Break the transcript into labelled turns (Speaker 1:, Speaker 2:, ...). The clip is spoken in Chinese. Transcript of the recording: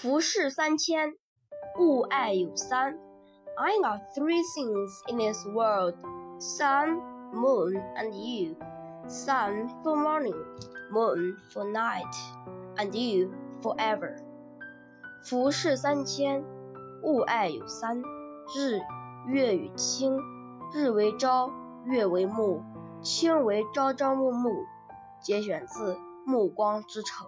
Speaker 1: 浮世三千，物爱有三。I got three things in this world: sun, moon, and you. Sun for morning, moon for night, and you forever. 浮世三千，物爱有三：日、月与卿。日为朝，月为暮，卿为朝朝暮暮。节选自《暮光之城》。